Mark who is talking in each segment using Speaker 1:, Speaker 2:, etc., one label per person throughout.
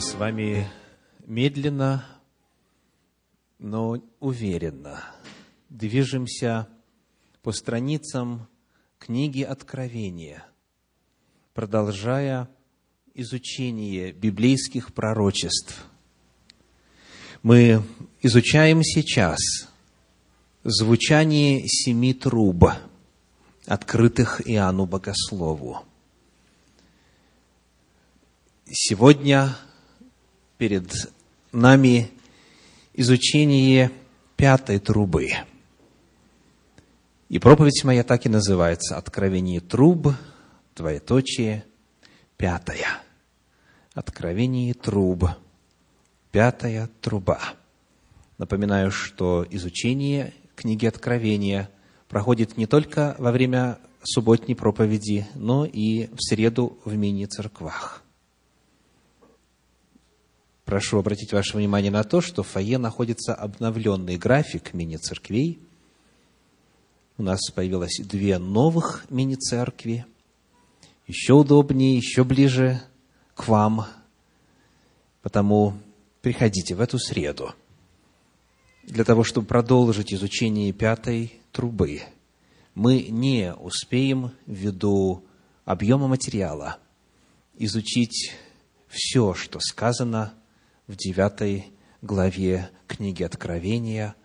Speaker 1: С вами медленно, но уверенно движемся по страницам книги Откровения, продолжая изучение библейских пророчеств. Мы изучаем сейчас звучание семи труб, открытых Иоанну Богослову. Сегодня перед нами изучение пятой трубы. И проповедь моя так и называется «Откровение труб, двоеточие, пятая». Откровение труб, пятая труба. Напоминаю, что изучение книги Откровения проходит не только во время субботней проповеди, но и в среду в мини-церквах. Прошу обратить ваше внимание на то, что в фойе находится обновленный график мини-церквей. У нас появилось две новых мини-церкви. Еще удобнее, еще ближе к вам. Потому приходите в эту среду для того, чтобы продолжить изучение пятой трубы. Мы не успеем ввиду объема материала изучить все, что сказано в девятой главе книги Откровения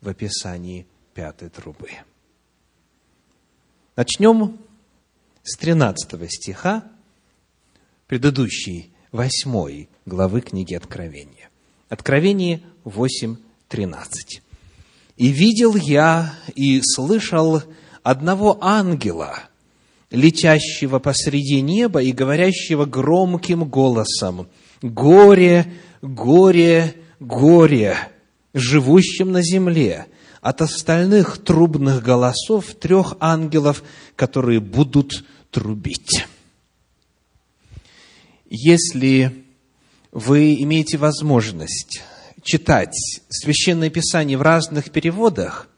Speaker 1: в описании пятой трубы. Начнем с 13 стиха предыдущей восьмой главы книги Откровения. Откровение 8.13. «И видел я и слышал одного ангела, летящего посреди неба и говорящего громким голосом, «Горе горе, горе живущим на земле от остальных трубных голосов трех ангелов, которые будут трубить. Если вы имеете возможность читать Священное Писание в разных переводах,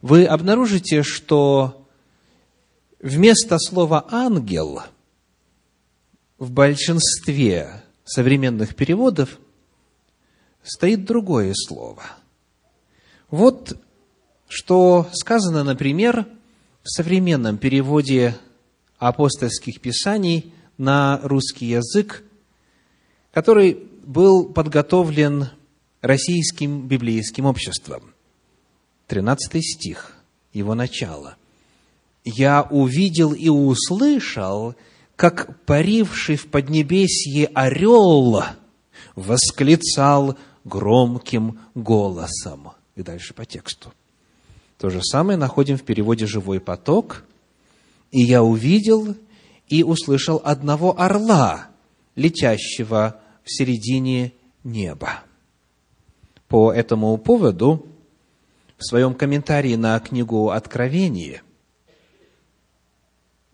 Speaker 1: вы обнаружите, что вместо слова «ангел» в большинстве современных переводов стоит другое слово. Вот что сказано, например, в современном переводе апостольских писаний на русский язык, который был подготовлен российским библейским обществом. 13 стих, его начало. «Я увидел и услышал, как паривший в поднебесье орел восклицал громким голосом. И дальше по тексту. То же самое находим в переводе «Живой поток». «И я увидел и услышал одного орла, летящего в середине неба». По этому поводу в своем комментарии на книгу «Откровение»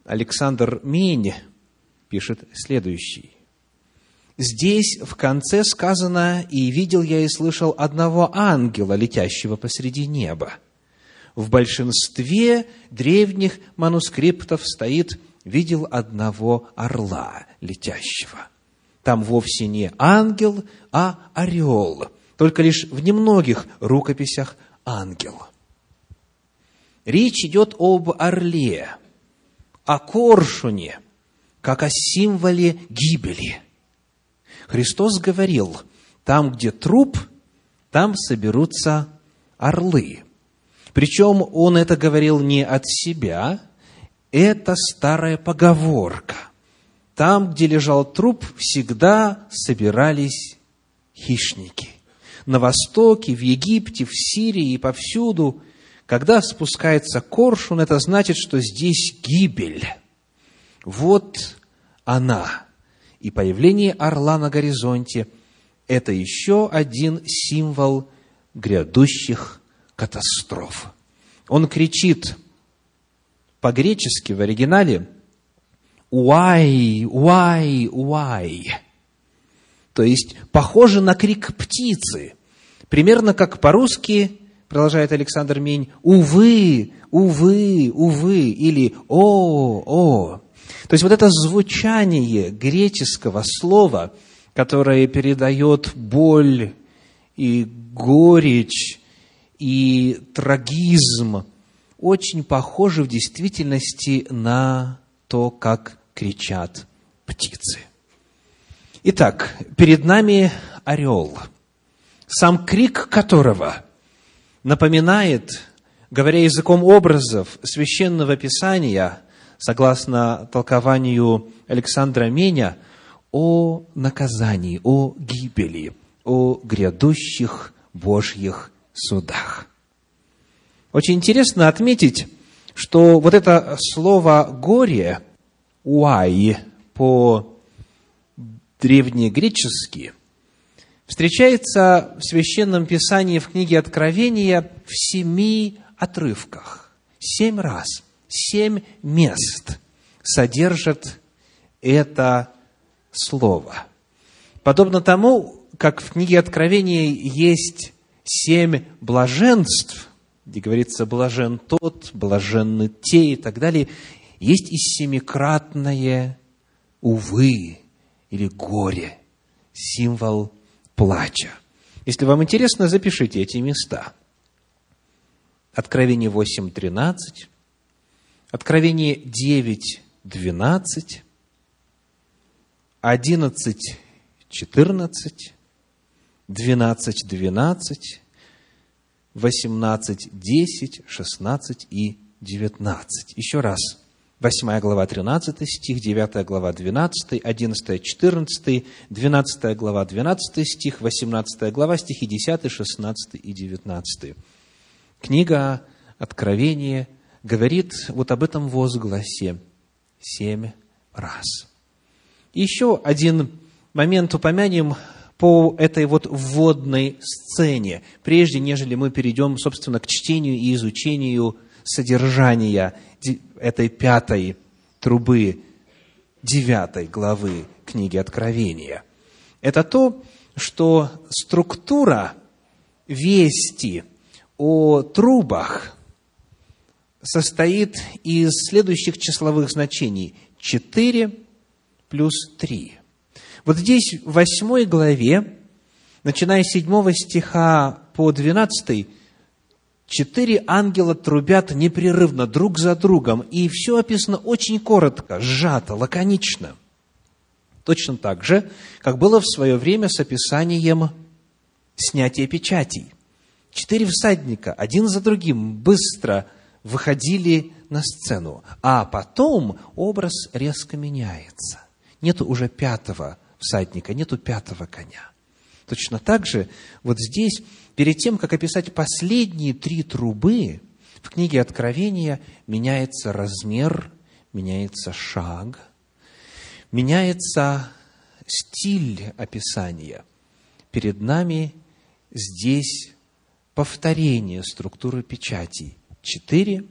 Speaker 1: Александр Мень пишет следующий. Здесь в конце сказано, «И видел я и слышал одного ангела, летящего посреди неба». В большинстве древних манускриптов стоит «видел одного орла летящего». Там вовсе не ангел, а орел. Только лишь в немногих рукописях ангел. Речь идет об орле, о коршуне, как о символе гибели. Христос говорил, там, где труп, там соберутся орлы. Причем он это говорил не от себя, это старая поговорка. Там, где лежал труп, всегда собирались хищники. На Востоке, в Египте, в Сирии и повсюду, когда спускается коршун, это значит, что здесь гибель – вот она. И появление орла на горизонте – это еще один символ грядущих катастроф. Он кричит по-гречески в оригинале «Уай, уай, уай». То есть, похоже на крик птицы. Примерно как по-русски, продолжает Александр Мень, «Увы, увы, увы» или «О, о». То есть вот это звучание греческого слова которое передает боль и горечь и трагизм, очень похожи в действительности на то, как кричат птицы. Итак, перед нами орел, сам крик которого напоминает, говоря языком образов священного писания, согласно толкованию Александра Меня, о наказании, о гибели, о грядущих Божьих судах. Очень интересно отметить, что вот это слово «горе», «уай» по древнегречески, встречается в Священном Писании в книге Откровения в семи отрывках. Семь раз, семь мест содержит это слово. Подобно тому, как в книге Откровения есть семь блаженств, где говорится «блажен тот», «блаженны те» и так далее, есть и семикратное «увы» или «горе», символ плача. Если вам интересно, запишите эти места. Откровение 8.13, Откровение 9.12, 11.14, 12, 12, 18, 10, 16 и 19. Еще раз. 8 глава, 13 стих, 9 глава, 12, 11, 14, 12 глава, 12 стих, 18 глава, стихи 10, 16 и 19. Книга Откровение говорит вот об этом возгласе семь раз. Еще один момент упомянем по этой вот вводной сцене, прежде нежели мы перейдем, собственно, к чтению и изучению содержания этой пятой трубы девятой главы книги Откровения. Это то, что структура вести о трубах состоит из следующих числовых значений. 4 плюс 3. Вот здесь, в восьмой главе, начиная с седьмого стиха по двенадцатый, четыре ангела трубят непрерывно друг за другом, и все описано очень коротко, сжато, лаконично. Точно так же, как было в свое время с описанием снятия печатей. Четыре всадника, один за другим, быстро выходили на сцену, а потом образ резко меняется. Нет уже пятого всадника, нету пятого коня. Точно так же вот здесь, перед тем, как описать последние три трубы, в книге Откровения меняется размер, меняется шаг, меняется стиль описания. Перед нами здесь повторение структуры печатей. Четыре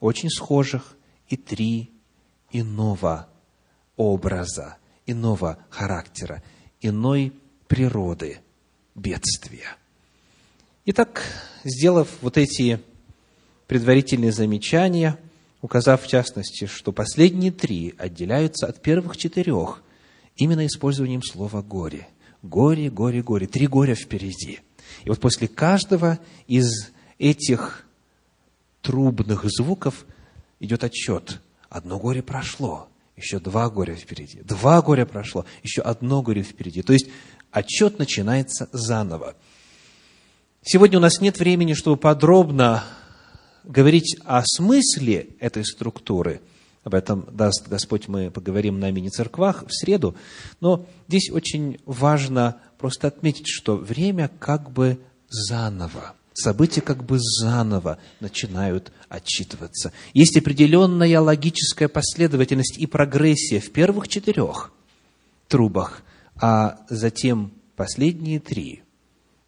Speaker 1: очень схожих и три иного образа иного характера, иной природы бедствия. Итак, сделав вот эти предварительные замечания, указав в частности, что последние три отделяются от первых четырех именно использованием слова «горе». Горе, горе, горе. Три горя впереди. И вот после каждого из этих трубных звуков идет отчет. Одно горе прошло, еще два горя впереди. Два горя прошло, еще одно горе впереди. То есть отчет начинается заново. Сегодня у нас нет времени, чтобы подробно говорить о смысле этой структуры. Об этом даст Господь, мы поговорим на мини-церквах в среду. Но здесь очень важно просто отметить, что время как бы заново – События как бы заново начинают отчитываться. Есть определенная логическая последовательность и прогрессия в первых четырех трубах, а затем последние три,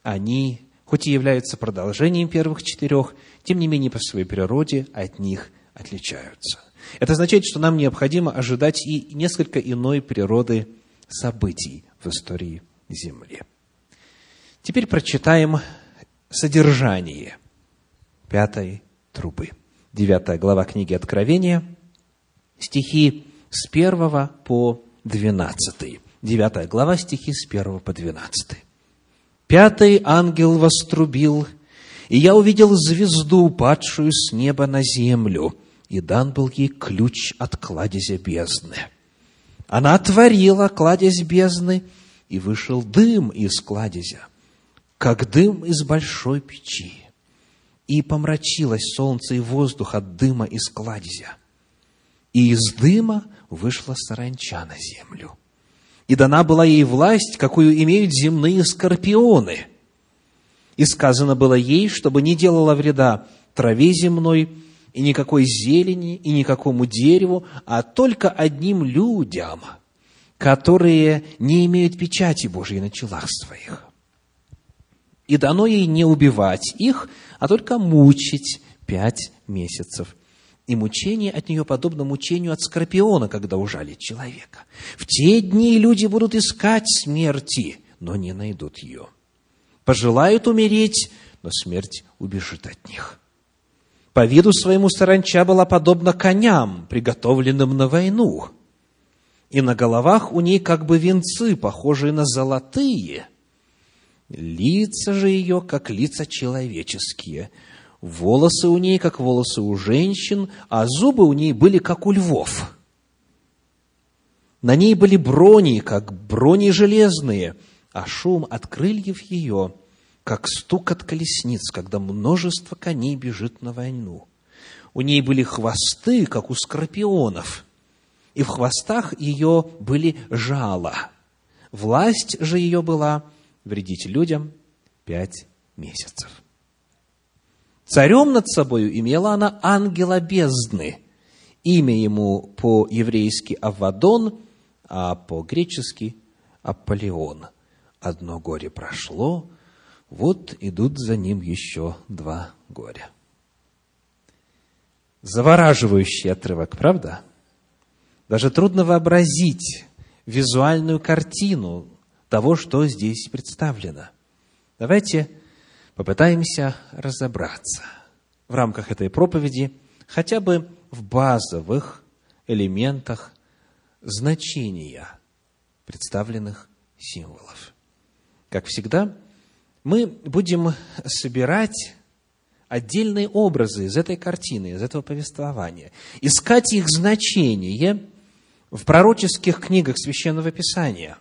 Speaker 1: они, хоть и являются продолжением первых четырех, тем не менее по своей природе от них отличаются. Это означает, что нам необходимо ожидать и несколько иной природы событий в истории Земли. Теперь прочитаем содержание пятой трубы. Девятая глава книги Откровения, стихи с первого по двенадцатый. 9 глава, стихи с 1 по 12. «Пятый ангел вострубил, и я увидел звезду, падшую с неба на землю, и дан был ей ключ от кладезя бездны. Она отворила кладезь бездны, и вышел дым из кладезя, как дым из большой печи. И помрачилось солнце и воздух от дыма из кладезя. И из дыма вышла саранча на землю. И дана была ей власть, какую имеют земные скорпионы. И сказано было ей, чтобы не делала вреда траве земной, и никакой зелени, и никакому дереву, а только одним людям, которые не имеют печати Божьей на челах своих. И дано ей не убивать их, а только мучить пять месяцев. И мучение от нее подобно мучению от скорпиона, когда ужалит человека. В те дни люди будут искать смерти, но не найдут ее. Пожелают умереть, но смерть убежит от них. По виду своему саранча была подобна коням, приготовленным на войну. И на головах у ней как бы венцы, похожие на золотые. Лица же ее, как лица человеческие. Волосы у ней, как волосы у женщин, а зубы у ней были, как у львов. На ней были брони, как брони железные, а шум от крыльев ее – как стук от колесниц, когда множество коней бежит на войну. У ней были хвосты, как у скорпионов, и в хвостах ее были жала. Власть же ее была вредить людям пять месяцев. Царем над собою имела она ангела бездны. Имя ему по-еврейски Авадон, а по-гречески Аполеон. Одно горе прошло, вот идут за ним еще два горя. Завораживающий отрывок, правда? Даже трудно вообразить визуальную картину того, что здесь представлено. Давайте попытаемся разобраться в рамках этой проповеди хотя бы в базовых элементах значения представленных символов. Как всегда, мы будем собирать отдельные образы из этой картины, из этого повествования, искать их значение в пророческих книгах Священного Писания.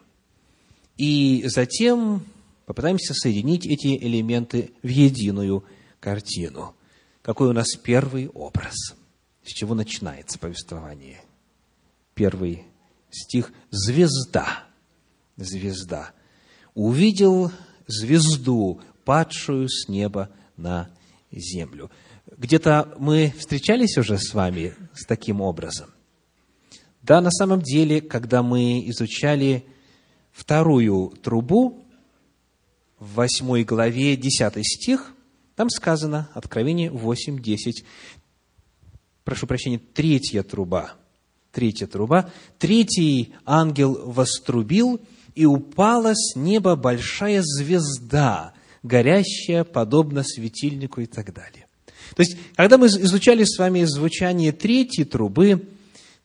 Speaker 1: И затем попытаемся соединить эти элементы в единую картину. Какой у нас первый образ? С чего начинается повествование? Первый стих – звезда. Звезда. Увидел звезду, падшую с неба на землю. Где-то мы встречались уже с вами с таким образом. Да, на самом деле, когда мы изучали вторую трубу, в восьмой главе, десятый стих, там сказано, Откровение 8, 10, прошу прощения, третья труба, третья труба, третий ангел вострубил, и упала с неба большая звезда, горящая, подобно светильнику и так далее. То есть, когда мы изучали с вами звучание третьей трубы,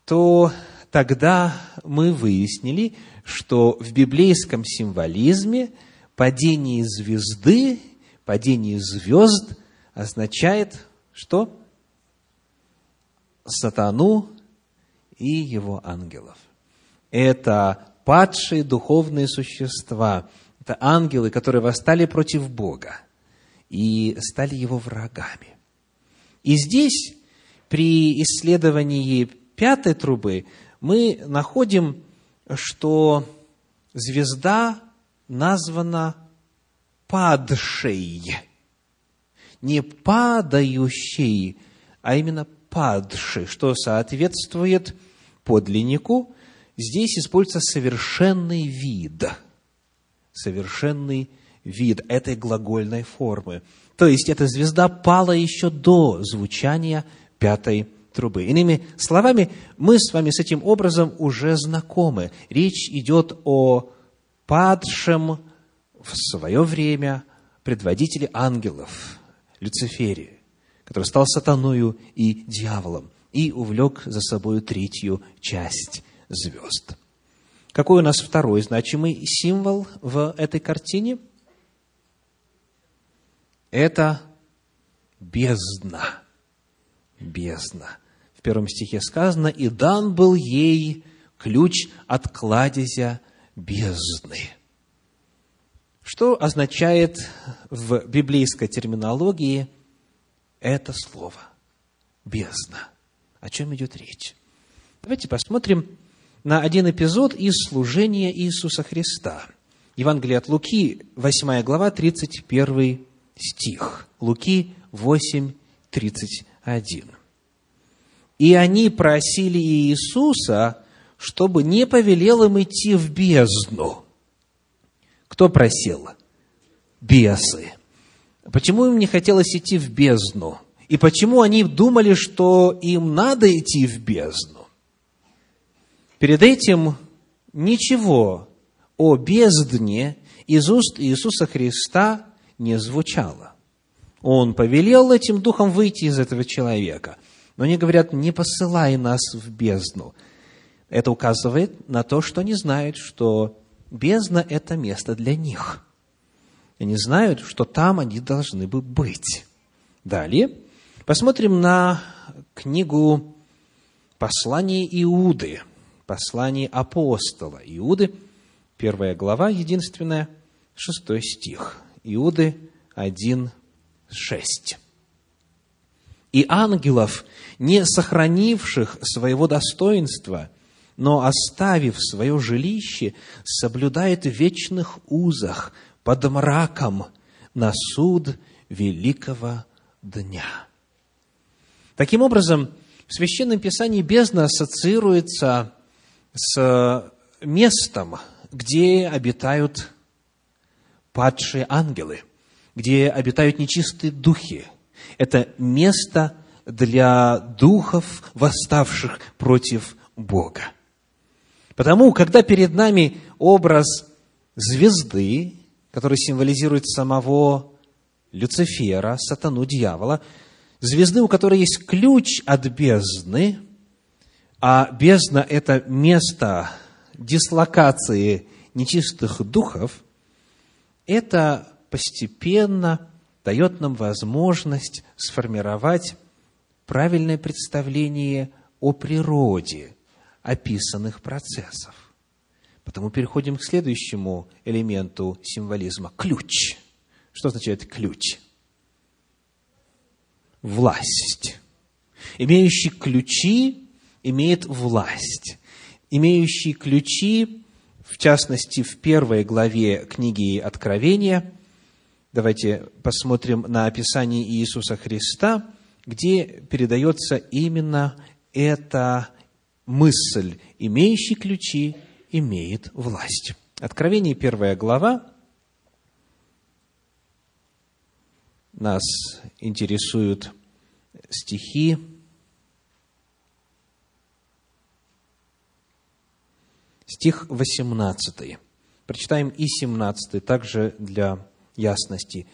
Speaker 1: то тогда мы выяснили, что в библейском символизме падение звезды, падение звезд означает что? Сатану и его ангелов. Это падшие духовные существа. Это ангелы, которые восстали против Бога и стали его врагами. И здесь, при исследовании пятой трубы, мы находим, что звезда названа падшей. Не падающей, а именно падшей, что соответствует подлиннику, здесь используется совершенный вид. Совершенный вид этой глагольной формы. То есть, эта звезда пала еще до звучания пятой трубы. Иными словами, мы с вами с этим образом уже знакомы. Речь идет о падшем в свое время предводителе ангелов, Люцифере, который стал сатаною и дьяволом и увлек за собой третью часть звезд. Какой у нас второй значимый символ в этой картине? Это бездна. Бездна. В первом стихе сказано, «И дан был ей ключ от кладезя бездны». Что означает в библейской терминологии это слово? Бездна. О чем идет речь? Давайте посмотрим на один эпизод из служения Иисуса Христа. Евангелие от Луки, 8 глава, 31 стих. Луки 8, 31. «И они просили Иисуса, чтобы не повелел им идти в бездну». Кто просил? Бесы. Почему им не хотелось идти в бездну? И почему они думали, что им надо идти в бездну? Перед этим ничего о бездне из уст Иисуса Христа не звучало. Он повелел этим духом выйти из этого человека. Но они говорят, не посылай нас в бездну. Это указывает на то, что они знают, что бездна – это место для них. Они знают, что там они должны бы быть. Далее посмотрим на книгу «Послание Иуды», «Послание апостола Иуды», первая глава, единственная, шестой стих. Иуды 1, 6. «И ангелов, не сохранивших своего достоинства, но, оставив свое жилище, соблюдает в вечных узах под мраком на суд великого дня». Таким образом, в Священном Писании бездна ассоциируется с местом, где обитают падшие ангелы, где обитают нечистые духи. Это место для духов, восставших против Бога. Потому, когда перед нами образ звезды, который символизирует самого Люцифера, сатану, дьявола, звезды, у которой есть ключ от бездны, а бездна – это место дислокации нечистых духов, это постепенно дает нам возможность сформировать правильное представление о природе описанных процессов. Потому переходим к следующему элементу символизма – ключ. Что означает ключ? Власть. Имеющий ключи имеет власть. Имеющий ключи, в частности, в первой главе книги Откровения, давайте посмотрим на описание Иисуса Христа, где передается именно эта мысль, имеющий ключи, имеет власть. Откровение, первая глава, нас интересуют стихи стих 18. Прочитаем и 17, также для ясности.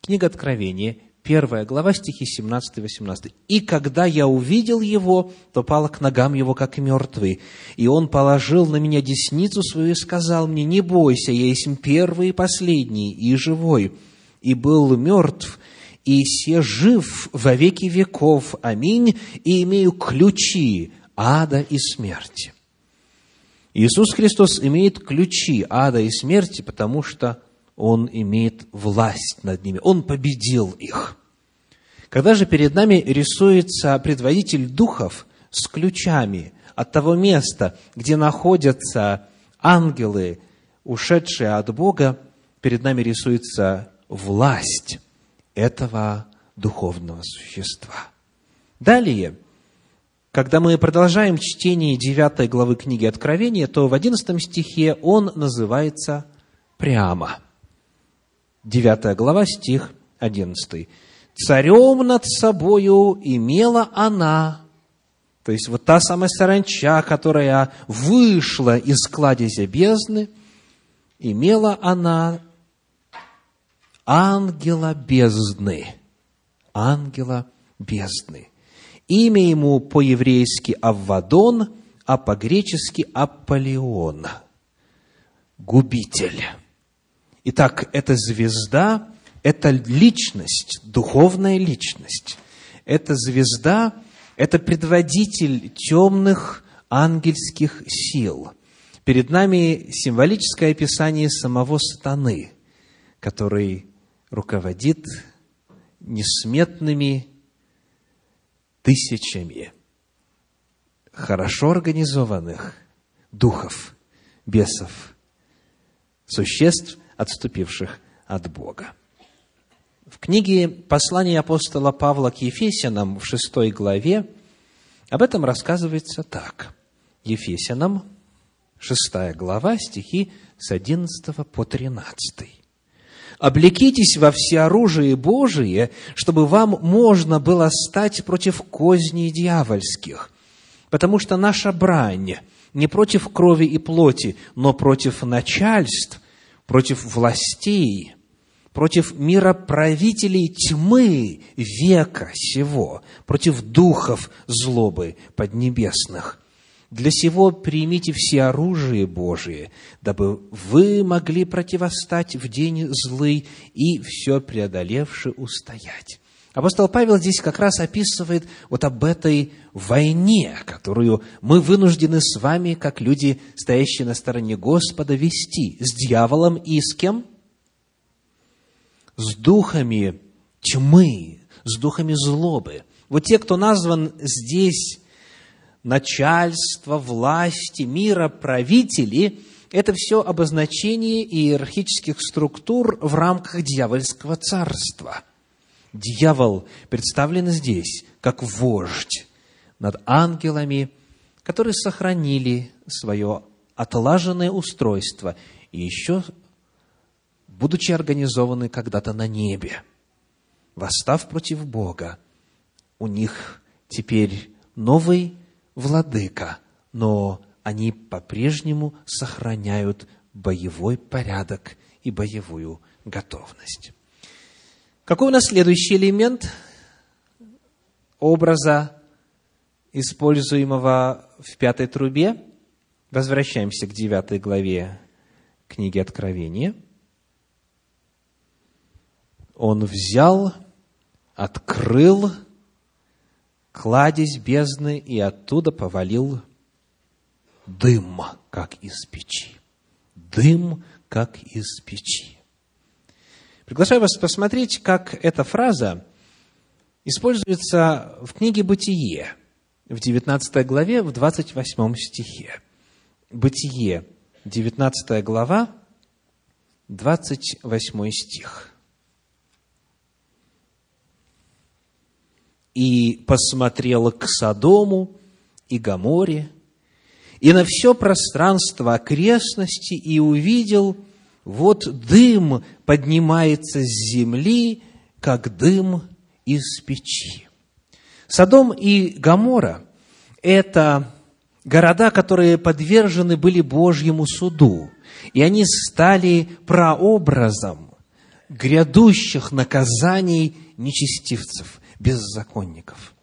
Speaker 1: Книга Откровения, первая глава, стихи 17 и 18. «И когда я увидел его, то пал к ногам его, как мертвый. И он положил на меня десницу свою и сказал мне, не бойся, я есть первый и последний, и живой. И был мертв, и се жив во веки веков. Аминь. И имею ключи ада и смерти». Иисус Христос имеет ключи ада и смерти, потому что Он имеет власть над ними. Он победил их. Когда же перед нами рисуется предводитель духов с ключами от того места, где находятся ангелы, ушедшие от Бога, перед нами рисуется власть этого духовного существа. Далее – когда мы продолжаем чтение 9 главы книги Откровения, то в 11 стихе он называется прямо. 9 глава, стих 11. «Царем над собою имела она». То есть, вот та самая саранча, которая вышла из кладезя бездны, имела она ангела бездны. Ангела бездны. Имя ему по-еврейски Аввадон, а по-гречески Аполеон. губитель. Итак, эта звезда – это личность, духовная личность. Эта звезда – это предводитель темных ангельских сил. Перед нами символическое описание самого сатаны, который руководит несметными тысячами хорошо организованных духов, бесов, существ, отступивших от Бога. В книге «Послание апостола Павла к Ефесянам» в шестой главе об этом рассказывается так. Ефесянам, шестая глава, стихи с 11 по 13. «Облекитесь во всеоружие Божие, чтобы вам можно было стать против козней дьявольских, потому что наша брань не против крови и плоти, но против начальств, против властей, против мироправителей тьмы века сего, против духов злобы поднебесных. Для сего примите все оружие Божие, дабы вы могли противостать в день злый и все преодолевши устоять. Апостол Павел здесь как раз описывает вот об этой войне, которую мы вынуждены с вами, как люди, стоящие на стороне Господа, вести с дьяволом и с кем? С духами тьмы, с духами злобы. Вот те, кто назван здесь начальство, власти, мира, правители, это все обозначение иерархических структур в рамках дьявольского царства – Дьявол представлен здесь как вождь над ангелами, которые сохранили свое отлаженное устройство и еще, будучи организованы когда-то на небе, восстав против Бога, у них теперь новый владыка, но они по-прежнему сохраняют боевой порядок и боевую готовность. Какой у нас следующий элемент образа, используемого в пятой трубе? Возвращаемся к девятой главе книги Откровения. Он взял, открыл кладезь бездны и оттуда повалил дым, как из печи. Дым, как из печи. Приглашаю вас посмотреть, как эта фраза используется в книге «Бытие» в 19 главе, в 28 стихе. «Бытие», 19 глава, 28 стих. «И посмотрел к Содому и Гаморе, и на все пространство окрестности, и увидел – вот дым поднимается с земли, как дым из печи. Содом и Гамора – это города, которые подвержены были Божьему суду, и они стали прообразом грядущих наказаний нечестивцев, беззаконников.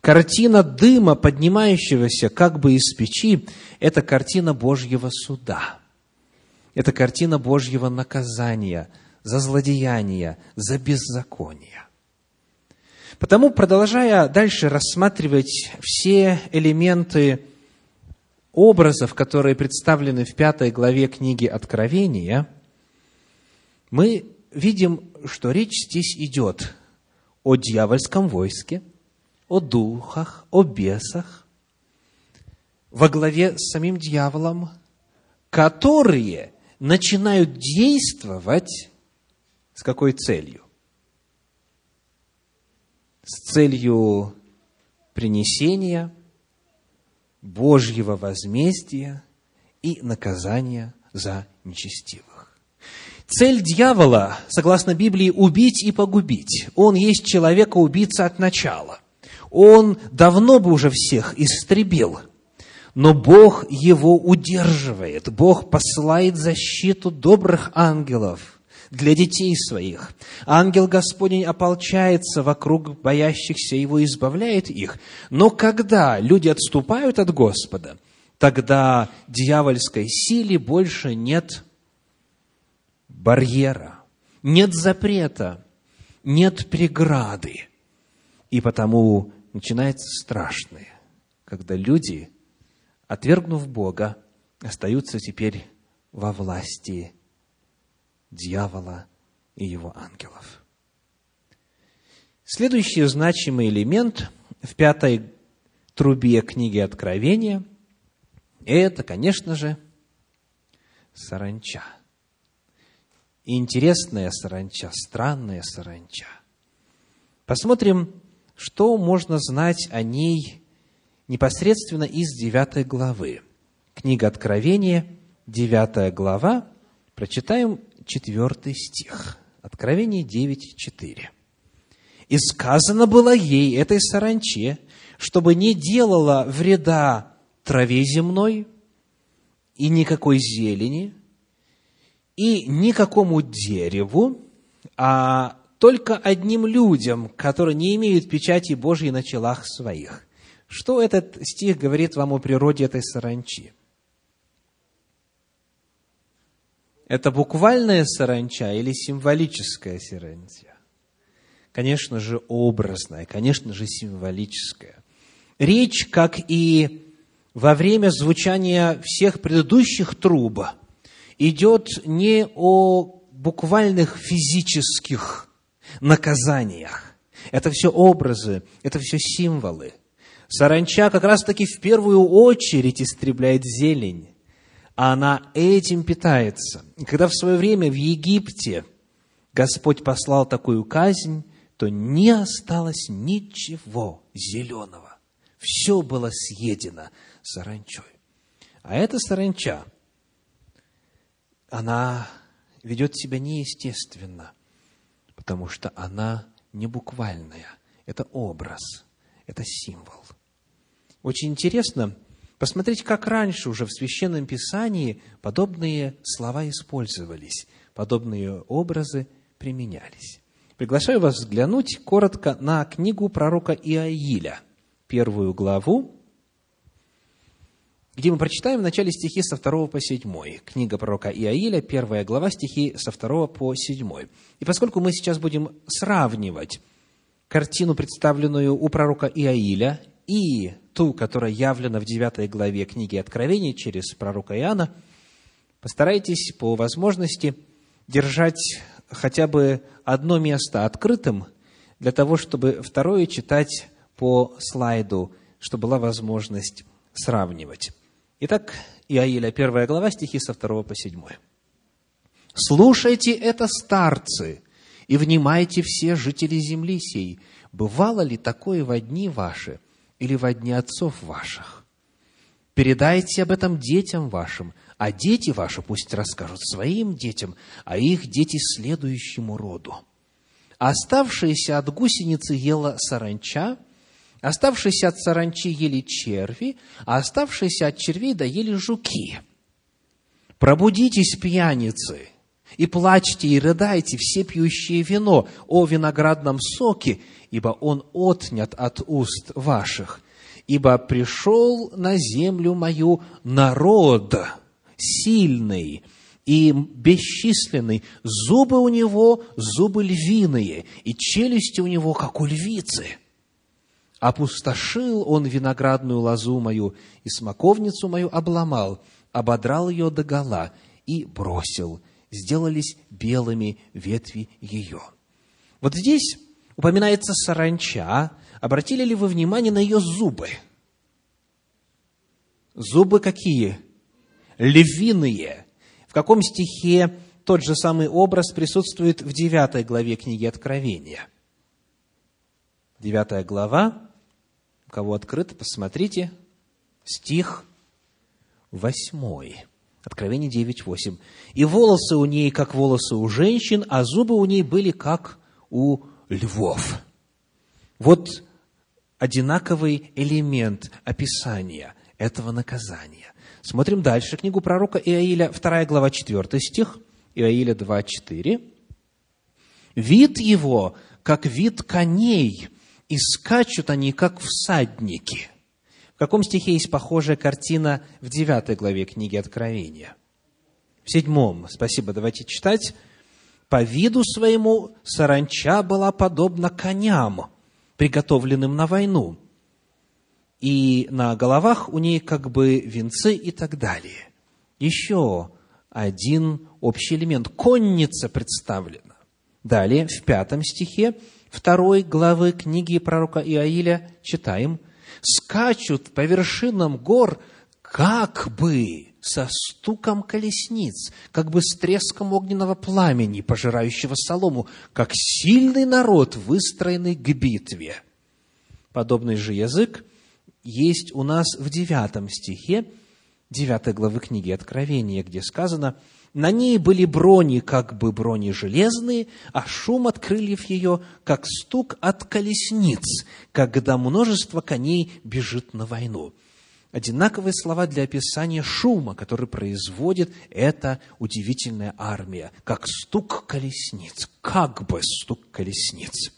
Speaker 1: Картина дыма, поднимающегося как бы из печи, это картина Божьего суда – это картина Божьего наказания за злодеяние, за беззаконие. Потому, продолжая дальше рассматривать все элементы образов, которые представлены в пятой главе книги Откровения, мы видим, что речь здесь идет о дьявольском войске, о духах, о бесах, во главе с самим дьяволом, которые начинают действовать с какой целью? С целью принесения Божьего возмездия и наказания за нечестивых. Цель дьявола, согласно Библии, убить и погубить. Он есть человека-убийца от начала. Он давно бы уже всех истребил – но Бог его удерживает. Бог посылает защиту добрых ангелов для детей своих. Ангел Господень ополчается вокруг боящихся его, избавляет их. Но когда люди отступают от Господа, тогда дьявольской силе больше нет барьера, нет запрета, нет преграды. И потому начинается страшное, когда люди, отвергнув Бога, остаются теперь во власти дьявола и его ангелов. Следующий значимый элемент в пятой трубе книги Откровения – это, конечно же, саранча. Интересная саранча, странная саранча. Посмотрим, что можно знать о ней непосредственно из девятой главы. Книга Откровения, девятая глава, прочитаем четвертый стих. Откровение 9.4. «И сказано было ей, этой саранче, чтобы не делала вреда траве земной и никакой зелени, и никакому дереву, а только одним людям, которые не имеют печати Божьей на челах своих. Что этот стих говорит вам о природе этой саранчи? Это буквальная саранча или символическая саранча? Конечно же, образная, конечно же, символическая. Речь, как и во время звучания всех предыдущих труб, идет не о буквальных физических наказаниях. Это все образы, это все символы. Саранча как раз-таки в первую очередь истребляет зелень а она этим питается. И когда в свое время в Египте Господь послал такую казнь, то не осталось ничего зеленого. Все было съедено саранчой. А эта саранча, она ведет себя неестественно, потому что она не буквальная. Это образ, это символ. Очень интересно, Посмотрите, как раньше уже в Священном Писании подобные слова использовались, подобные образы применялись. Приглашаю вас взглянуть коротко на книгу пророка Иаиля, первую главу, где мы прочитаем в начале стихи со 2 по 7. Книга пророка Иаиля, первая глава, стихи со 2 по 7. И поскольку мы сейчас будем сравнивать картину, представленную у пророка Иаиля, и ту, которая явлена в 9 главе книги Откровений через пророка Иоанна, постарайтесь по возможности держать хотя бы одно место открытым, для того, чтобы второе читать по слайду, чтобы была возможность сравнивать. Итак, Иаиля, первая глава, стихи со 2 по 7. «Слушайте это, старцы, и внимайте все жители земли сей. Бывало ли такое во дни ваши, или во дни отцов ваших. Передайте об этом детям вашим, а дети ваши пусть расскажут своим детям, а их дети следующему роду. Оставшиеся от гусеницы ела саранча, оставшиеся от саранчи ели черви, а оставшиеся от червей доели жуки. Пробудитесь, пьяницы, и плачьте, и рыдайте, все пьющие вино, о виноградном соке, ибо он отнят от уст ваших. Ибо пришел на землю мою народ сильный и бесчисленный, зубы у него зубы львиные, и челюсти у него, как у львицы. Опустошил он виноградную лозу мою, и смоковницу мою обломал, ободрал ее догола и бросил. Сделались белыми ветви ее. Вот здесь упоминается саранча. Обратили ли вы внимание на ее зубы? Зубы какие? Львиные. В каком стихе тот же самый образ присутствует в девятой главе книги Откровения? Девятая глава. У кого открыто, посмотрите. Стих восьмой. Откровение 9.8. «И волосы у ней, как волосы у женщин, а зубы у ней были, как у львов. Вот одинаковый элемент описания этого наказания. Смотрим дальше. Книгу пророка Иаиля, 2 глава, 4 стих. Иаиля 2, 4. «Вид его, как вид коней, и скачут они, как всадники». В каком стихе есть похожая картина в девятой главе книги Откровения? В седьмом. Спасибо, давайте читать. «По виду своему саранча была подобна коням, приготовленным на войну, и на головах у ней как бы венцы и так далее». Еще один общий элемент. Конница представлена. Далее, в пятом стихе второй главы книги пророка Иаиля читаем «Скачут по вершинам гор, как бы со стуком колесниц, как бы с треском огненного пламени, пожирающего солому, как сильный народ, выстроенный к битве». Подобный же язык есть у нас в девятом стихе 9 главы книги Откровения, где сказано, «На ней были брони, как бы брони железные, а шум от крыльев ее, как стук от колесниц, когда множество коней бежит на войну». Одинаковые слова для описания шума, который производит эта удивительная армия, как стук колесниц, как бы стук колесниц.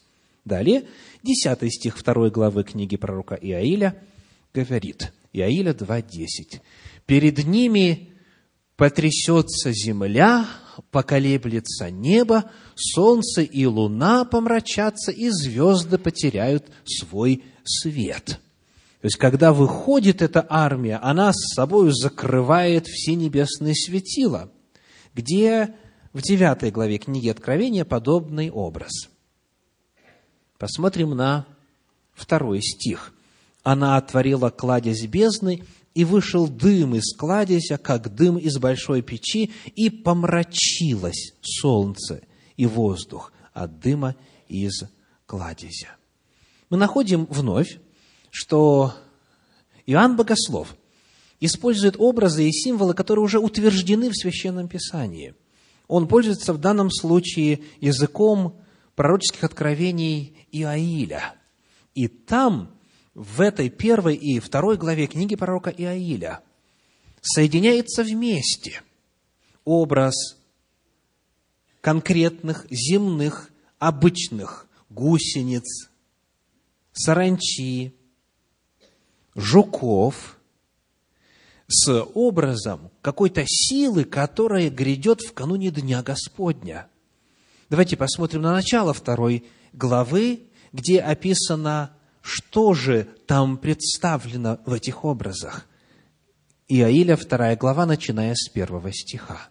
Speaker 1: Далее, 10 стих 2 главы книги пророка Иаиля говорит, Иаиля 2.10. Перед ними потрясется земля, поколеблется небо, солнце и луна помрачатся, и звезды потеряют свой свет. То есть, когда выходит эта армия, она с собой закрывает все небесные светила, где в девятой главе книги Откровения подобный образ. Посмотрим на второй стих. Она отворила кладезь бездны, и вышел дым из кладезя, как дым из большой печи, и помрачилось солнце и воздух от дыма из кладезя. Мы находим вновь, что Иоанн Богослов использует образы и символы, которые уже утверждены в Священном Писании. Он пользуется в данном случае языком пророческих откровений Иаиля. И там в этой первой и второй главе книги пророка Иаиля соединяется вместе образ конкретных земных, обычных гусениц, саранчи, жуков с образом какой-то силы, которая грядет в кануне Дня Господня. Давайте посмотрим на начало второй главы, где описано что же там представлено в этих образах? Иаиля, вторая глава, начиная с первого стиха.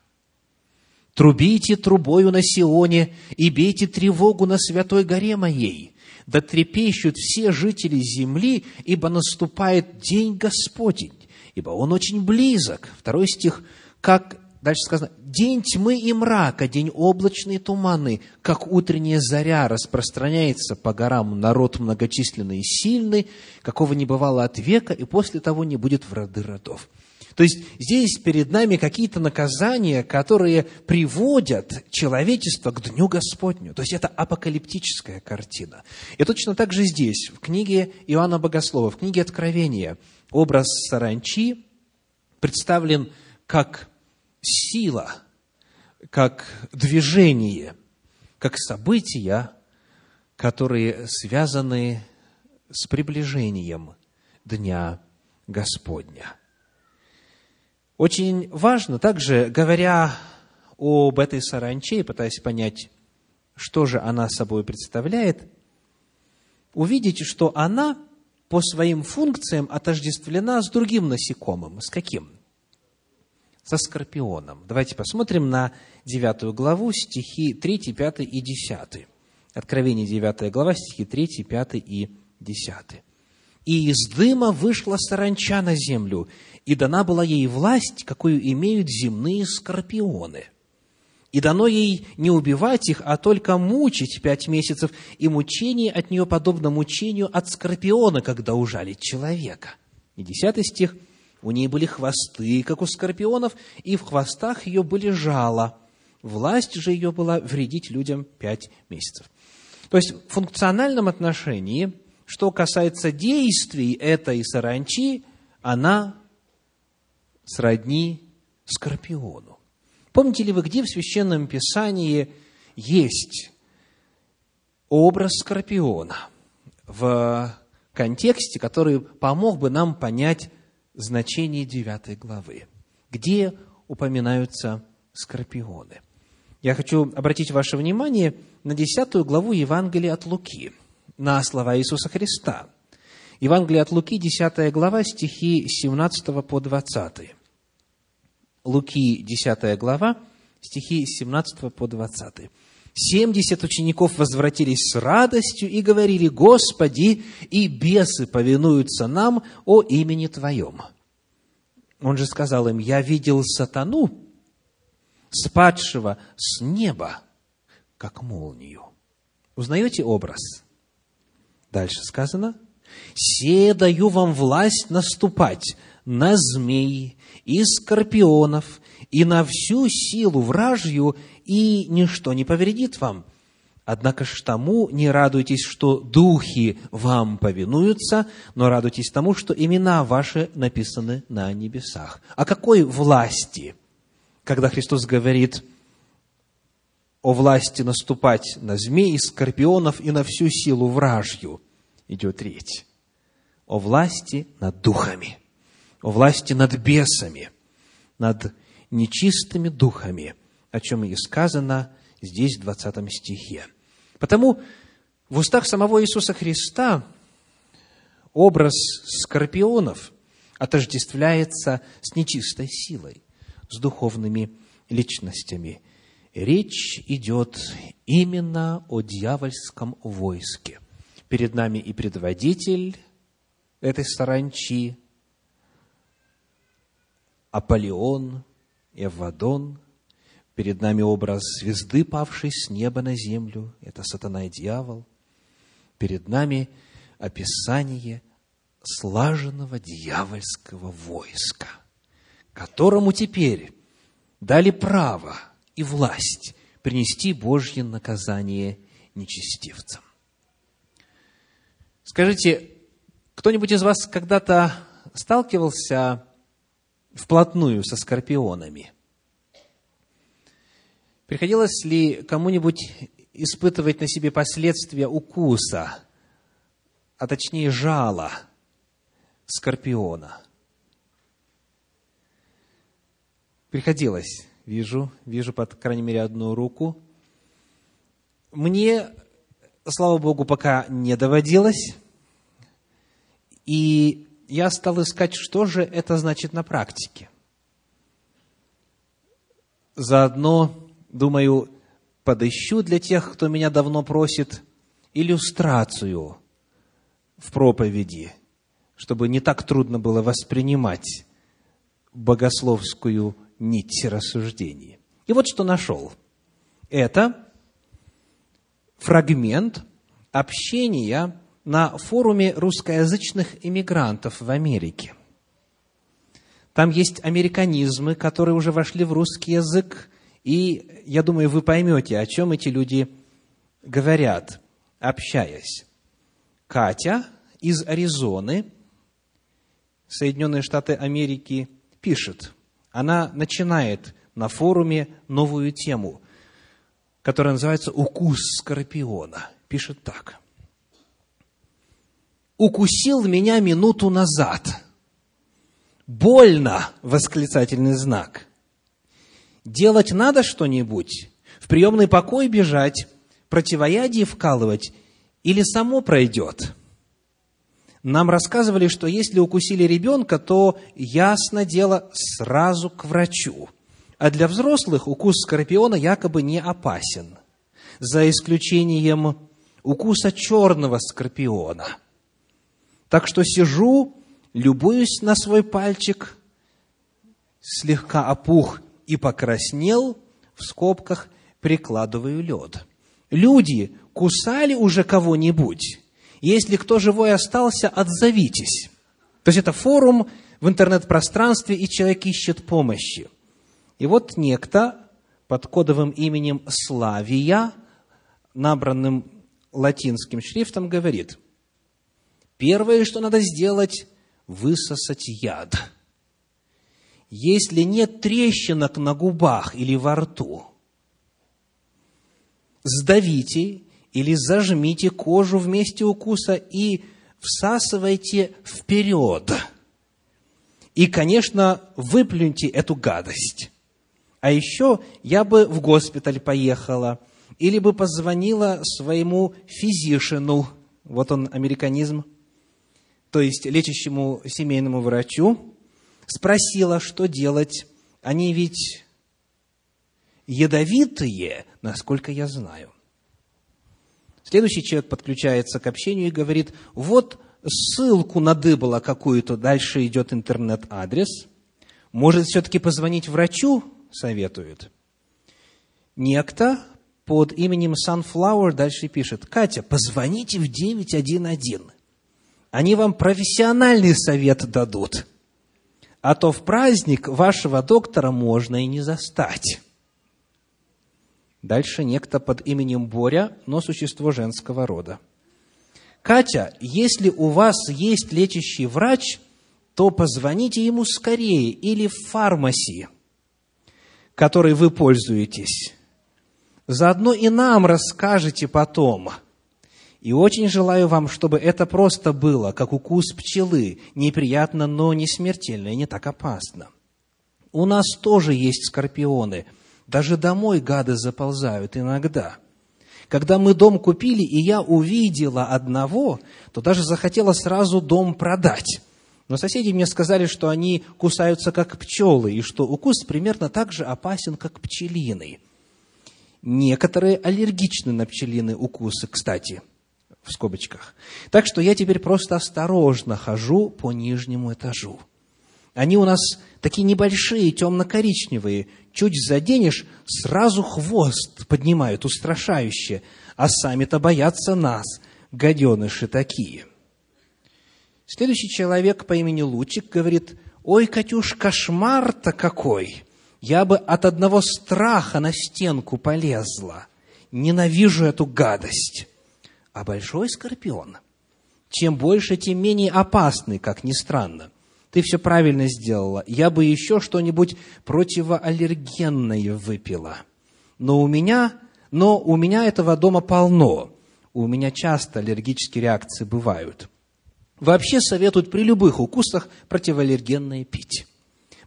Speaker 1: «Трубите трубою на Сионе и бейте тревогу на святой горе моей, да трепещут все жители земли, ибо наступает день Господень, ибо он очень близок». Второй стих, «Как Дальше сказано, день тьмы и мрака, день облачный и туманный, как утренняя заря распространяется по горам народ многочисленный и сильный, какого не бывало от века, и после того не будет в роды родов. То есть здесь перед нами какие-то наказания, которые приводят человечество к Дню Господню. То есть это апокалиптическая картина. И точно так же здесь, в книге Иоанна Богослова, в книге Откровения, образ саранчи представлен как сила, как движение, как события, которые связаны с приближением Дня Господня. Очень важно также, говоря об этой саранче, пытаясь понять, что же она собой представляет, увидеть, что она по своим функциям отождествлена с другим насекомым. С каким? со скорпионом. Давайте посмотрим на 9 главу, стихи 3, 5 и 10. Откровение 9 глава, стихи 3, 5 и 10. «И из дыма вышла саранча на землю, и дана была ей власть, какую имеют земные скорпионы. И дано ей не убивать их, а только мучить пять месяцев, и мучение от нее подобно мучению от скорпиона, когда ужалит человека». И десятый стих – у ней были хвосты, как у скорпионов, и в хвостах ее были жала. Власть же ее была вредить людям пять месяцев. То есть в функциональном отношении, что касается действий этой саранчи, она сродни скорпиону. Помните ли вы, где в Священном Писании есть образ скорпиона? В контексте, который помог бы нам понять значение девятой главы, где упоминаются скорпионы. Я хочу обратить ваше внимание на десятую главу Евангелия от Луки, на слова Иисуса Христа. Евангелие от Луки, десятая глава, стихи 17 по 20. Луки, десятая глава, стихи 17 по 20. Семьдесят учеников возвратились с радостью и говорили, «Господи, и бесы повинуются нам о имени Твоем». Он же сказал им, «Я видел сатану, спадшего с неба, как молнию». Узнаете образ? Дальше сказано, «Се даю вам власть наступать на змей и скорпионов, и на всю силу вражью, и ничто не повредит вам. Однако ж тому не радуйтесь, что духи вам повинуются, но радуйтесь тому, что имена ваши написаны на небесах. О какой власти? Когда Христос говорит о власти наступать на змей, скорпионов и на всю силу вражью, идет речь. О власти над духами, о власти над бесами, над нечистыми духами, о чем и сказано здесь, в 20 стихе. Потому в устах самого Иисуса Христа образ скорпионов отождествляется с нечистой силой, с духовными личностями. Речь идет именно о дьявольском войске. Перед нами и предводитель этой саранчи, Аполеон, Эвадон. Перед нами образ звезды, павшей с неба на землю. Это сатана и дьявол. Перед нами описание слаженного дьявольского войска, которому теперь дали право и власть принести Божье наказание нечестивцам. Скажите, кто-нибудь из вас когда-то сталкивался вплотную со скорпионами. Приходилось ли кому-нибудь испытывать на себе последствия укуса, а точнее жала скорпиона? Приходилось, вижу, вижу, под крайней мере, одну руку. Мне, слава Богу, пока не доводилось. И я стал искать, что же это значит на практике. Заодно, думаю, подыщу для тех, кто меня давно просит, иллюстрацию в проповеди, чтобы не так трудно было воспринимать богословскую нить рассуждений. И вот что нашел. Это фрагмент общения на форуме русскоязычных иммигрантов в Америке. Там есть американизмы, которые уже вошли в русский язык, и я думаю, вы поймете, о чем эти люди говорят, общаясь. Катя из Аризоны, Соединенные Штаты Америки, пишет. Она начинает на форуме новую тему, которая называется «Укус скорпиона». Пишет так – укусил меня минуту назад. Больно! Восклицательный знак. Делать надо что-нибудь? В приемный покой бежать? Противоядие вкалывать? Или само пройдет? Нам рассказывали, что если укусили ребенка, то, ясно дело, сразу к врачу. А для взрослых укус скорпиона якобы не опасен, за исключением укуса черного скорпиона – так что сижу, любуюсь на свой пальчик, слегка опух и покраснел, в скобках прикладываю лед. Люди кусали уже кого-нибудь? Если кто живой остался, отзовитесь. То есть это форум в интернет-пространстве, и человек ищет помощи. И вот некто под кодовым именем Славия, набранным латинским шрифтом, говорит – Первое, что надо сделать, высосать яд. Если нет трещинок на губах или во рту, сдавите или зажмите кожу в месте укуса и всасывайте вперед. И, конечно, выплюньте эту гадость. А еще я бы в госпиталь поехала, или бы позвонила своему физишину, вот он американизм, то есть лечащему семейному врачу, спросила, что делать. Они ведь ядовитые, насколько я знаю. Следующий человек подключается к общению и говорит, вот ссылку надыбала какую-то, дальше идет интернет-адрес. Может, все-таки позвонить врачу, советует. Некто под именем Sunflower дальше пишет, Катя, позвоните в 911. Они вам профессиональный совет дадут. А то в праздник вашего доктора можно и не застать. Дальше некто под именем Боря, но существо женского рода. Катя, если у вас есть лечащий врач, то позвоните ему скорее или в фармасии, которой вы пользуетесь. Заодно и нам расскажете потом. И очень желаю вам, чтобы это просто было, как укус пчелы, неприятно, но не смертельно и не так опасно. У нас тоже есть скорпионы – даже домой гады заползают иногда. Когда мы дом купили, и я увидела одного, то даже захотела сразу дом продать. Но соседи мне сказали, что они кусаются как пчелы, и что укус примерно так же опасен, как пчелиный. Некоторые аллергичны на пчелиные укусы, кстати, в скобочках. Так что я теперь просто осторожно хожу по нижнему этажу. Они у нас такие небольшие, темно-коричневые. Чуть заденешь, сразу хвост поднимают, устрашающе. А сами-то боятся нас, гаденыши такие. Следующий человек по имени Лучик говорит, «Ой, Катюш, кошмар-то какой! Я бы от одного страха на стенку полезла. Ненавижу эту гадость!» А большой скорпион, чем больше, тем менее опасный, как ни странно – ты все правильно сделала. Я бы еще что-нибудь противоаллергенное выпила. Но у меня, но у меня этого дома полно. У меня часто аллергические реакции бывают. Вообще советуют при любых укусах противоаллергенное пить.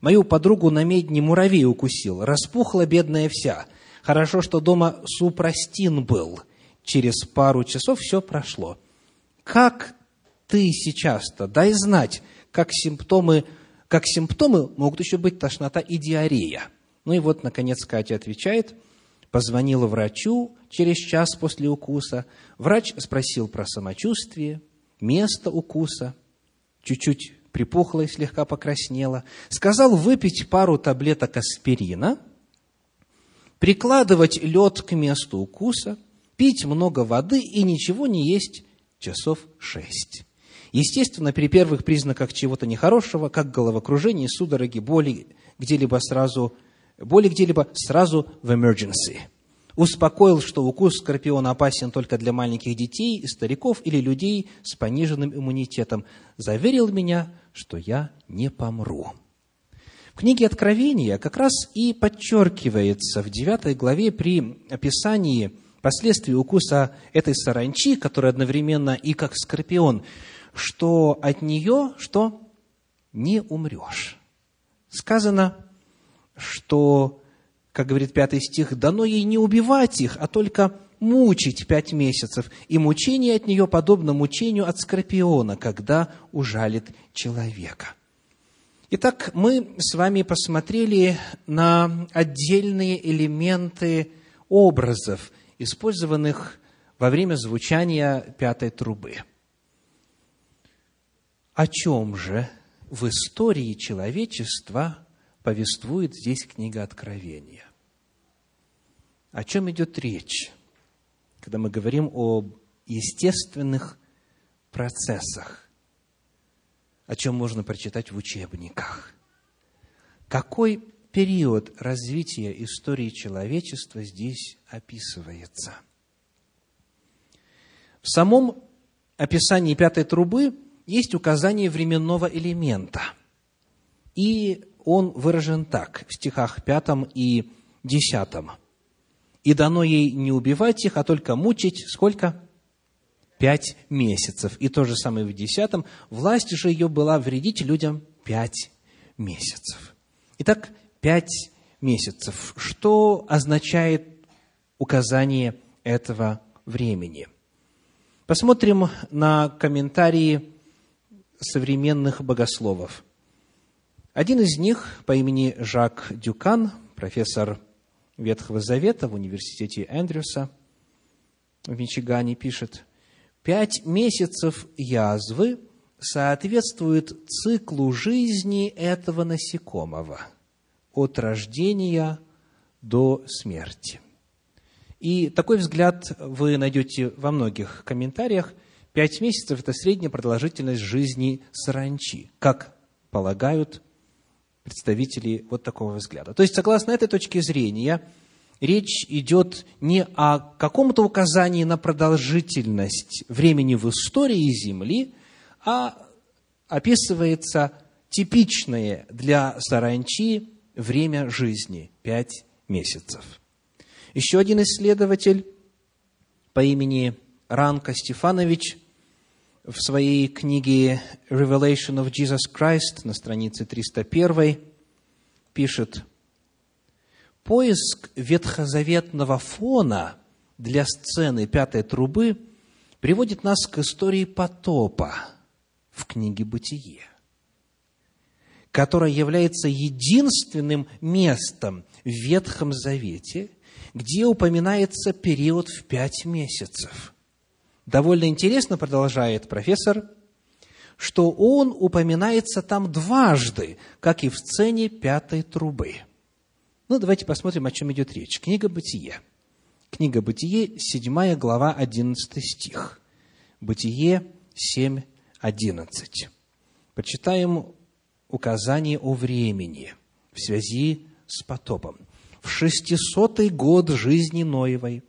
Speaker 1: Мою подругу на медне муравей укусил, распухла бедная вся. Хорошо, что дома супрастин был. Через пару часов все прошло. Как ты сейчас-то? Дай знать, как симптомы, как симптомы могут еще быть тошнота и диарея. Ну и вот, наконец, Катя отвечает, позвонила врачу через час после укуса. Врач спросил про самочувствие, место укуса, чуть-чуть припухла и слегка покраснела. Сказал выпить пару таблеток аспирина, прикладывать лед к месту укуса, пить много воды и ничего не есть часов шесть. Естественно, при первых признаках чего-то нехорошего, как головокружение, судороги, боли где-либо сразу, боли где-либо сразу в emergency. Успокоил, что укус скорпиона опасен только для маленьких детей, стариков или людей с пониженным иммунитетом. Заверил меня, что я не помру. В книге Откровения как раз и подчеркивается в 9 главе при описании последствий укуса этой саранчи, которая одновременно и как скорпион, что от нее что? Не умрешь. Сказано, что, как говорит пятый стих, дано ей не убивать их, а только мучить пять месяцев. И мучение от нее подобно мучению от скорпиона, когда ужалит человека. Итак, мы с вами посмотрели на отдельные элементы образов, использованных во время звучания пятой трубы – о чем же в истории человечества повествует здесь книга Откровения? О чем идет речь, когда мы говорим об естественных процессах, о чем можно прочитать в учебниках? Какой период развития истории человечества здесь описывается? В самом описании пятой трубы есть указание временного элемента. И он выражен так в стихах пятом и десятом. «И дано ей не убивать их, а только мучить, сколько? пять месяцев. И то же самое в десятом. Власть же ее была вредить людям пять месяцев. Итак, пять месяцев. Что означает указание этого времени? Посмотрим на комментарии современных богословов. Один из них по имени Жак Дюкан, профессор Ветхого Завета в университете Эндрюса в Мичигане, пишет, «Пять месяцев язвы соответствует циклу жизни этого насекомого от рождения до смерти». И такой взгляд вы найдете во многих комментариях. Пять месяцев – это средняя продолжительность жизни саранчи, как полагают представители вот такого взгляда. То есть, согласно этой точке зрения, речь идет не о каком-то указании на продолжительность времени в истории Земли, а описывается типичное для саранчи время жизни – пять месяцев – еще один исследователь по имени Ранка Стефанович в своей книге Revelation of Jesus Christ на странице 301 пишет, поиск ветхозаветного фона для сцены пятой трубы приводит нас к истории потопа в книге «Бытие», которая является единственным местом в Ветхом Завете – где упоминается период в пять месяцев. Довольно интересно, продолжает профессор, что он упоминается там дважды, как и в сцене пятой трубы. Ну, давайте посмотрим, о чем идет речь. Книга «Бытие». Книга «Бытие», 7 глава, 11 стих. «Бытие» 7, 11. Почитаем указание о времени в связи с потопом в шестисотый год жизни Ноевой,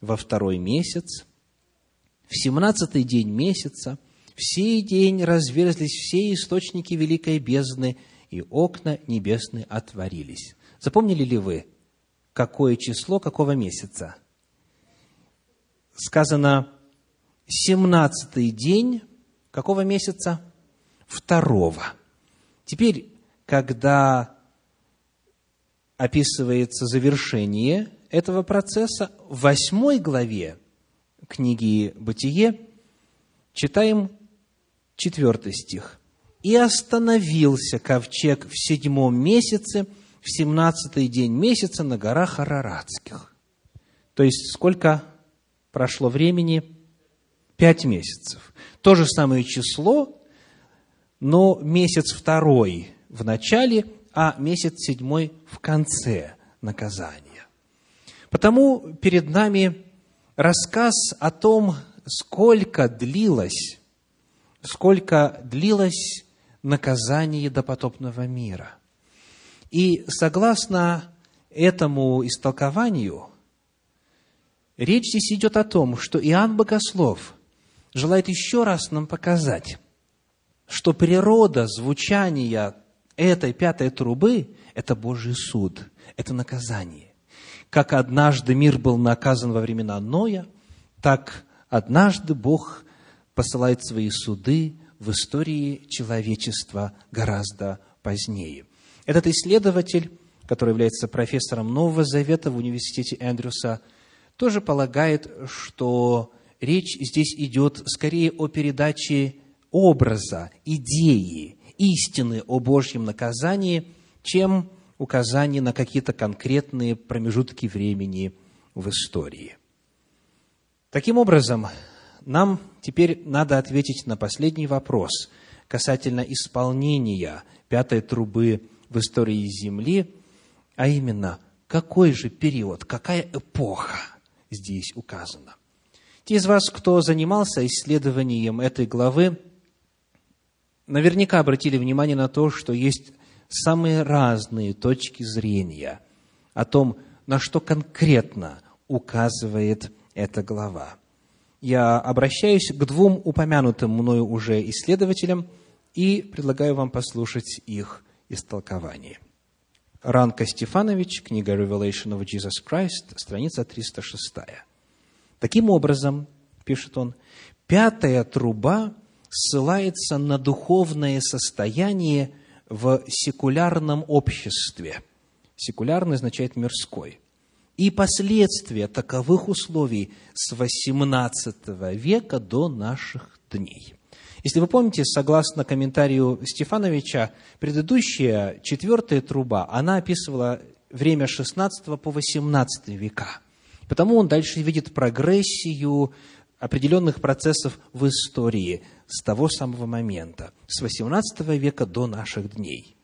Speaker 1: во второй месяц, в семнадцатый день месяца, в сей день разверзлись все источники великой бездны, и окна небесные отворились. Запомнили ли вы, какое число какого месяца? Сказано, семнадцатый день какого месяца? Второго. Теперь, когда описывается завершение этого процесса. В восьмой главе книги «Бытие» читаем четвертый стих. «И остановился ковчег в седьмом месяце, в семнадцатый день месяца на горах Араратских». То есть, сколько прошло времени? Пять месяцев. То же самое число, но месяц второй в начале – а месяц седьмой в конце наказания. Потому перед нами рассказ о том, сколько длилось, сколько длилось наказание допотопного мира. И согласно этому истолкованию, речь здесь идет о том, что Иоанн Богослов желает еще раз нам показать, что природа звучания этой пятой трубы – это Божий суд, это наказание. Как однажды мир был наказан во времена Ноя, так однажды Бог посылает свои суды в истории человечества гораздо позднее. Этот исследователь, который является профессором Нового Завета в университете Эндрюса, тоже полагает, что речь здесь идет скорее о передаче образа, идеи, истины о Божьем наказании, чем указание на какие-то конкретные промежутки времени в истории. Таким образом, нам теперь надо ответить на последний вопрос касательно исполнения пятой трубы в истории Земли, а именно, какой же период, какая эпоха здесь указана. Те из вас, кто занимался исследованием этой главы, наверняка обратили внимание на то, что есть самые разные точки зрения о том, на что конкретно указывает эта глава. Я обращаюсь к двум упомянутым мною уже исследователям и предлагаю вам послушать их истолкование. Ранка Стефанович, книга Revelation of Jesus Christ, страница 306. Таким образом, пишет он, Пятая труба ссылается на духовное состояние в секулярном обществе. Секулярный означает мирской. И последствия таковых условий с XVIII века до наших дней. Если вы помните, согласно комментарию Стефановича, предыдущая четвертая труба, она описывала время XVI по XVIII века. Потому он дальше видит прогрессию определенных процессов в истории с того самого момента, с XVIII века до наших дней.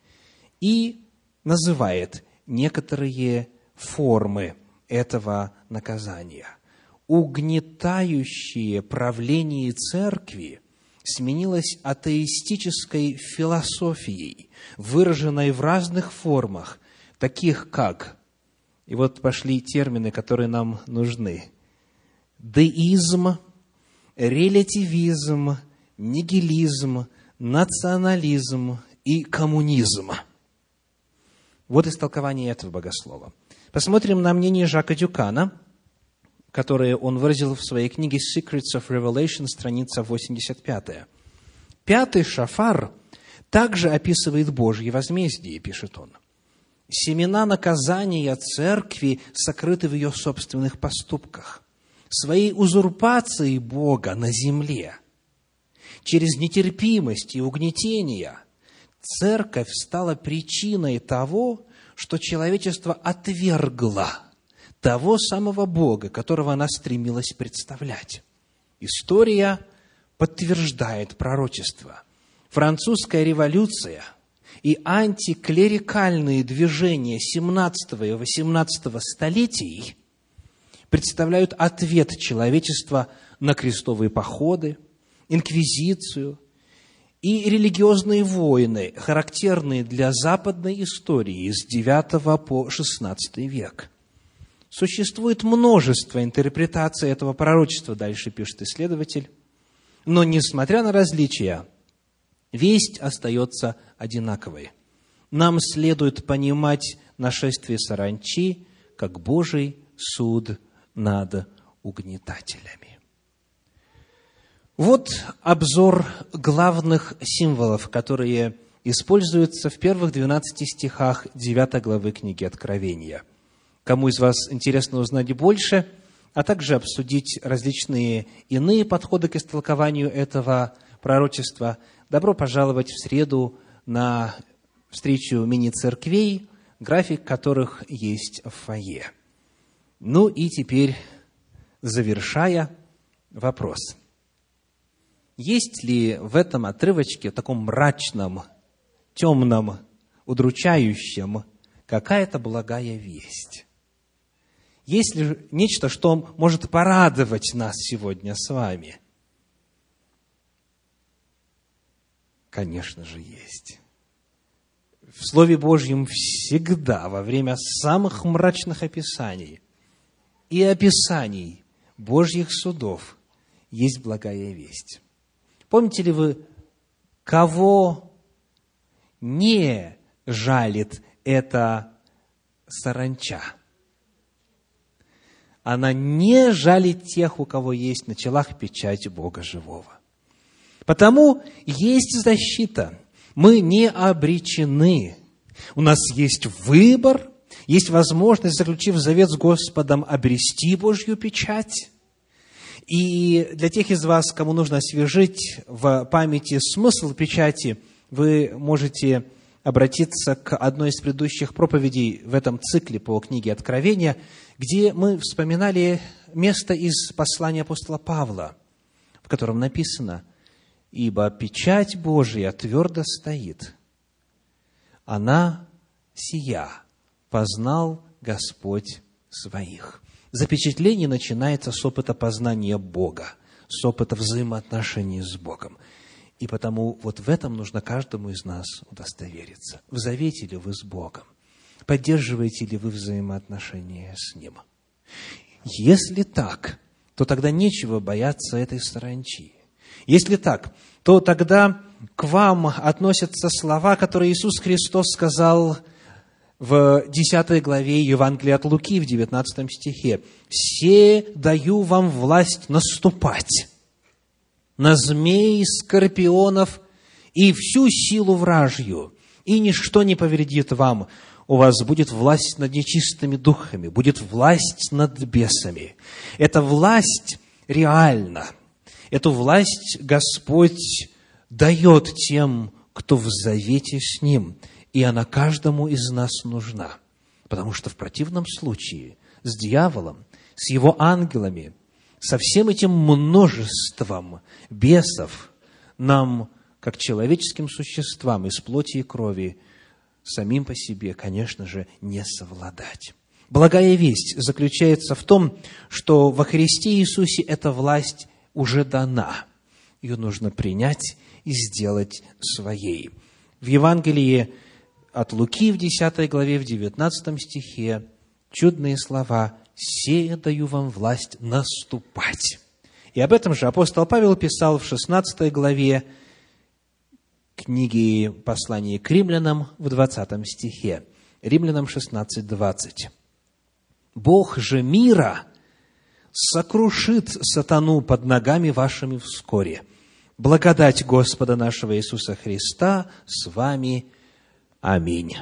Speaker 1: И называет некоторые формы этого наказания. Угнетающее правление церкви сменилось атеистической философией, выраженной в разных формах, таких как, и вот пошли термины, которые нам нужны, деизм, релятивизм, нигилизм, национализм и коммунизм. Вот истолкование этого богослова. Посмотрим на мнение Жака Дюкана, которое он выразил в своей книге «Secrets of Revelation», страница 85. Пятый шафар также описывает Божье возмездие, пишет он. Семена наказания церкви сокрыты в ее собственных поступках своей узурпацией Бога на земле, через нетерпимость и угнетение, церковь стала причиной того, что человечество отвергло того самого Бога, которого она стремилась представлять. История подтверждает пророчество. Французская революция и антиклерикальные движения 17 и 18 столетий – представляют ответ человечества на крестовые походы, инквизицию и религиозные войны, характерные для западной истории с IX по XVI век. Существует множество интерпретаций этого пророчества, дальше пишет исследователь, но, несмотря на различия, весть остается одинаковой. Нам следует понимать нашествие саранчи как Божий суд над угнетателями. Вот обзор главных символов, которые используются в первых 12 стихах 9 главы книги Откровения. Кому из вас интересно узнать больше, а также обсудить различные иные подходы к истолкованию этого пророчества, добро пожаловать в среду на встречу мини-церквей, график которых есть в фойе. Ну и теперь, завершая, вопрос. Есть ли в этом отрывочке, таком мрачном, темном, удручающем, какая-то благая весть? Есть ли нечто, что может порадовать нас сегодня с вами? Конечно же, есть. В Слове Божьем всегда, во время самых мрачных описаний, и описаний Божьих судов есть благая весть. Помните ли вы, кого не жалит эта саранча? Она не жалит тех, у кого есть на челах печать Бога живого. Потому есть защита. Мы не обречены. У нас есть выбор – есть возможность, заключив завет с Господом, обрести Божью печать. И для тех из вас, кому нужно освежить в памяти смысл печати, вы можете обратиться к одной из предыдущих проповедей в этом цикле по книге Откровения, где мы вспоминали место из послания апостола Павла, в котором написано, «Ибо печать Божия твердо стоит, она сия, познал Господь своих. Запечатление начинается с опыта познания Бога, с опыта взаимоотношений с Богом. И потому вот в этом нужно каждому из нас удостовериться. В завете ли вы с Богом? Поддерживаете ли вы взаимоотношения с Ним? Если так, то тогда нечего бояться этой саранчи. Если так, то тогда к вам относятся слова, которые Иисус Христос сказал – в 10 главе Евангелия от Луки, в 19 стихе. «Все даю вам власть наступать на змей, скорпионов и всю силу вражью, и ничто не повредит вам. У вас будет власть над нечистыми духами, будет власть над бесами. Эта власть реальна. Эту власть Господь дает тем, кто в завете с Ним, и она каждому из нас нужна. Потому что в противном случае с дьяволом, с его ангелами, со всем этим множеством бесов нам, как человеческим существам из плоти и крови, самим по себе, конечно же, не совладать. Благая весть заключается в том, что во Христе Иисусе эта власть уже дана. Ее нужно принять и сделать своей. В Евангелии от Луки в 10 главе, в 19 стихе чудные слова «Сея даю вам власть наступать». И об этом же апостол Павел писал в 16 главе книги послания к римлянам в 20 стихе. Римлянам 16, 20. «Бог же мира сокрушит сатану под ногами вашими вскоре. Благодать Господа нашего Иисуса Христа с вами. Аминь».